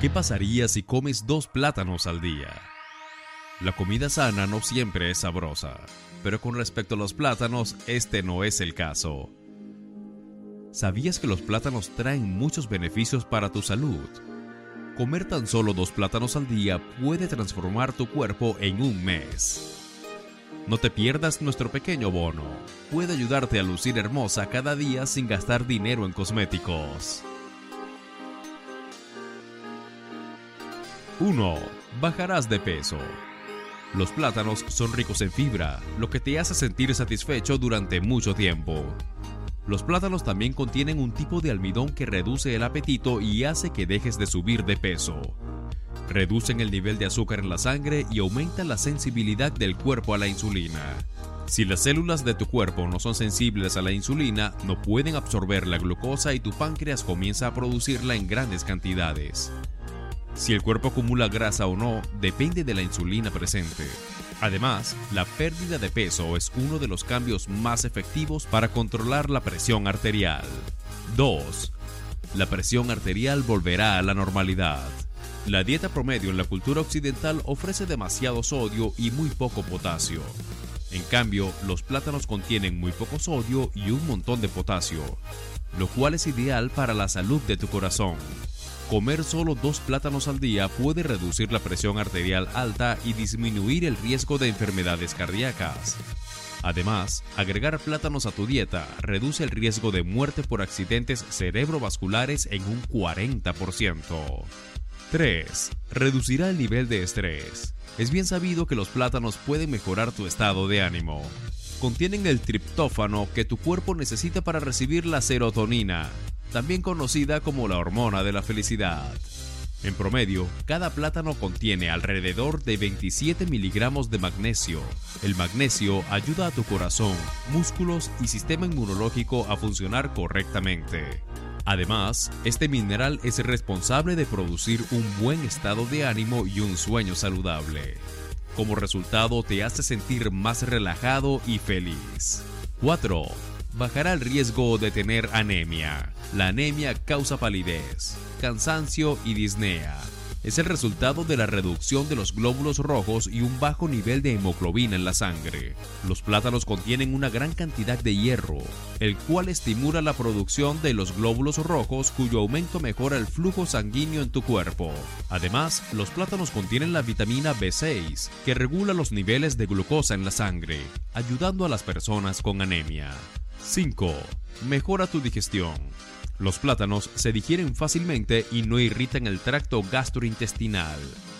¿Qué pasaría si comes dos plátanos al día? La comida sana no siempre es sabrosa, pero con respecto a los plátanos, este no es el caso. ¿Sabías que los plátanos traen muchos beneficios para tu salud? Comer tan solo dos plátanos al día puede transformar tu cuerpo en un mes. No te pierdas nuestro pequeño bono. Puede ayudarte a lucir hermosa cada día sin gastar dinero en cosméticos. 1. Bajarás de peso. Los plátanos son ricos en fibra, lo que te hace sentir satisfecho durante mucho tiempo. Los plátanos también contienen un tipo de almidón que reduce el apetito y hace que dejes de subir de peso. Reducen el nivel de azúcar en la sangre y aumentan la sensibilidad del cuerpo a la insulina. Si las células de tu cuerpo no son sensibles a la insulina, no pueden absorber la glucosa y tu páncreas comienza a producirla en grandes cantidades. Si el cuerpo acumula grasa o no depende de la insulina presente. Además, la pérdida de peso es uno de los cambios más efectivos para controlar la presión arterial. 2. La presión arterial volverá a la normalidad. La dieta promedio en la cultura occidental ofrece demasiado sodio y muy poco potasio. En cambio, los plátanos contienen muy poco sodio y un montón de potasio, lo cual es ideal para la salud de tu corazón. Comer solo dos plátanos al día puede reducir la presión arterial alta y disminuir el riesgo de enfermedades cardíacas. Además, agregar plátanos a tu dieta reduce el riesgo de muerte por accidentes cerebrovasculares en un 40%. 3. Reducirá el nivel de estrés. Es bien sabido que los plátanos pueden mejorar tu estado de ánimo. Contienen el triptófano que tu cuerpo necesita para recibir la serotonina, también conocida como la hormona de la felicidad. En promedio, cada plátano contiene alrededor de 27 miligramos de magnesio. El magnesio ayuda a tu corazón, músculos y sistema inmunológico a funcionar correctamente. Además, este mineral es responsable de producir un buen estado de ánimo y un sueño saludable. Como resultado, te hace sentir más relajado y feliz. 4 bajará el riesgo de tener anemia. La anemia causa palidez, cansancio y disnea. Es el resultado de la reducción de los glóbulos rojos y un bajo nivel de hemoglobina en la sangre. Los plátanos contienen una gran cantidad de hierro, el cual estimula la producción de los glóbulos rojos cuyo aumento mejora el flujo sanguíneo en tu cuerpo. Además, los plátanos contienen la vitamina B6, que regula los niveles de glucosa en la sangre, ayudando a las personas con anemia. 5. Mejora tu digestión. Los plátanos se digieren fácilmente y no irritan el tracto gastrointestinal.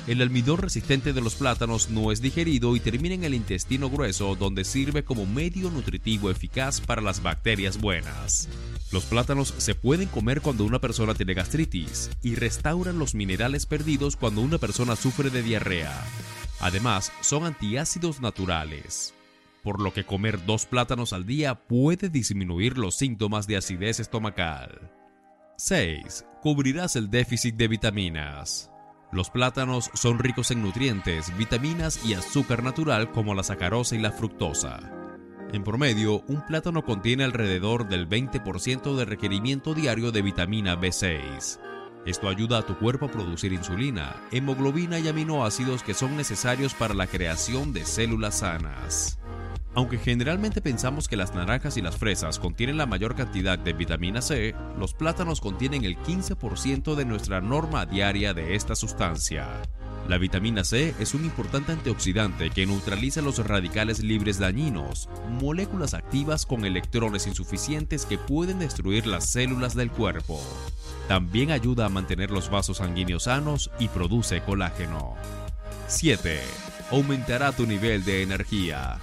El almidón resistente de los plátanos no es digerido y termina en el intestino grueso donde sirve como medio nutritivo eficaz para las bacterias buenas. Los plátanos se pueden comer cuando una persona tiene gastritis y restauran los minerales perdidos cuando una persona sufre de diarrea. Además, son antiácidos naturales por lo que comer dos plátanos al día puede disminuir los síntomas de acidez estomacal. 6. Cubrirás el déficit de vitaminas. Los plátanos son ricos en nutrientes, vitaminas y azúcar natural como la sacarosa y la fructosa. En promedio, un plátano contiene alrededor del 20% de requerimiento diario de vitamina B6. Esto ayuda a tu cuerpo a producir insulina, hemoglobina y aminoácidos que son necesarios para la creación de células sanas. Aunque generalmente pensamos que las naranjas y las fresas contienen la mayor cantidad de vitamina C, los plátanos contienen el 15% de nuestra norma diaria de esta sustancia. La vitamina C es un importante antioxidante que neutraliza los radicales libres dañinos, moléculas activas con electrones insuficientes que pueden destruir las células del cuerpo. También ayuda a mantener los vasos sanguíneos sanos y produce colágeno. 7. Aumentará tu nivel de energía.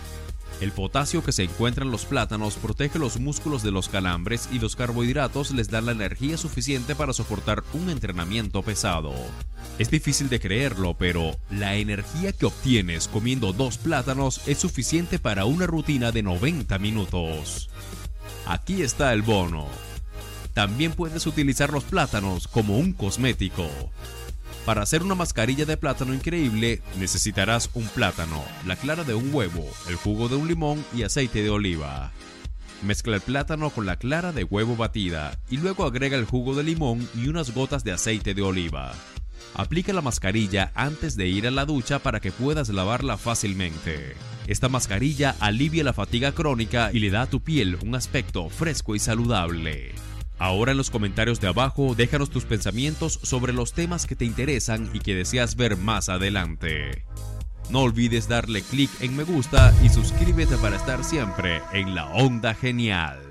El potasio que se encuentra en los plátanos protege los músculos de los calambres y los carbohidratos les dan la energía suficiente para soportar un entrenamiento pesado. Es difícil de creerlo, pero la energía que obtienes comiendo dos plátanos es suficiente para una rutina de 90 minutos. Aquí está el bono. También puedes utilizar los plátanos como un cosmético. Para hacer una mascarilla de plátano increíble necesitarás un plátano, la clara de un huevo, el jugo de un limón y aceite de oliva. Mezcla el plátano con la clara de huevo batida y luego agrega el jugo de limón y unas gotas de aceite de oliva. Aplica la mascarilla antes de ir a la ducha para que puedas lavarla fácilmente. Esta mascarilla alivia la fatiga crónica y le da a tu piel un aspecto fresco y saludable. Ahora en los comentarios de abajo déjanos tus pensamientos sobre los temas que te interesan y que deseas ver más adelante. No olvides darle clic en me gusta y suscríbete para estar siempre en la onda genial.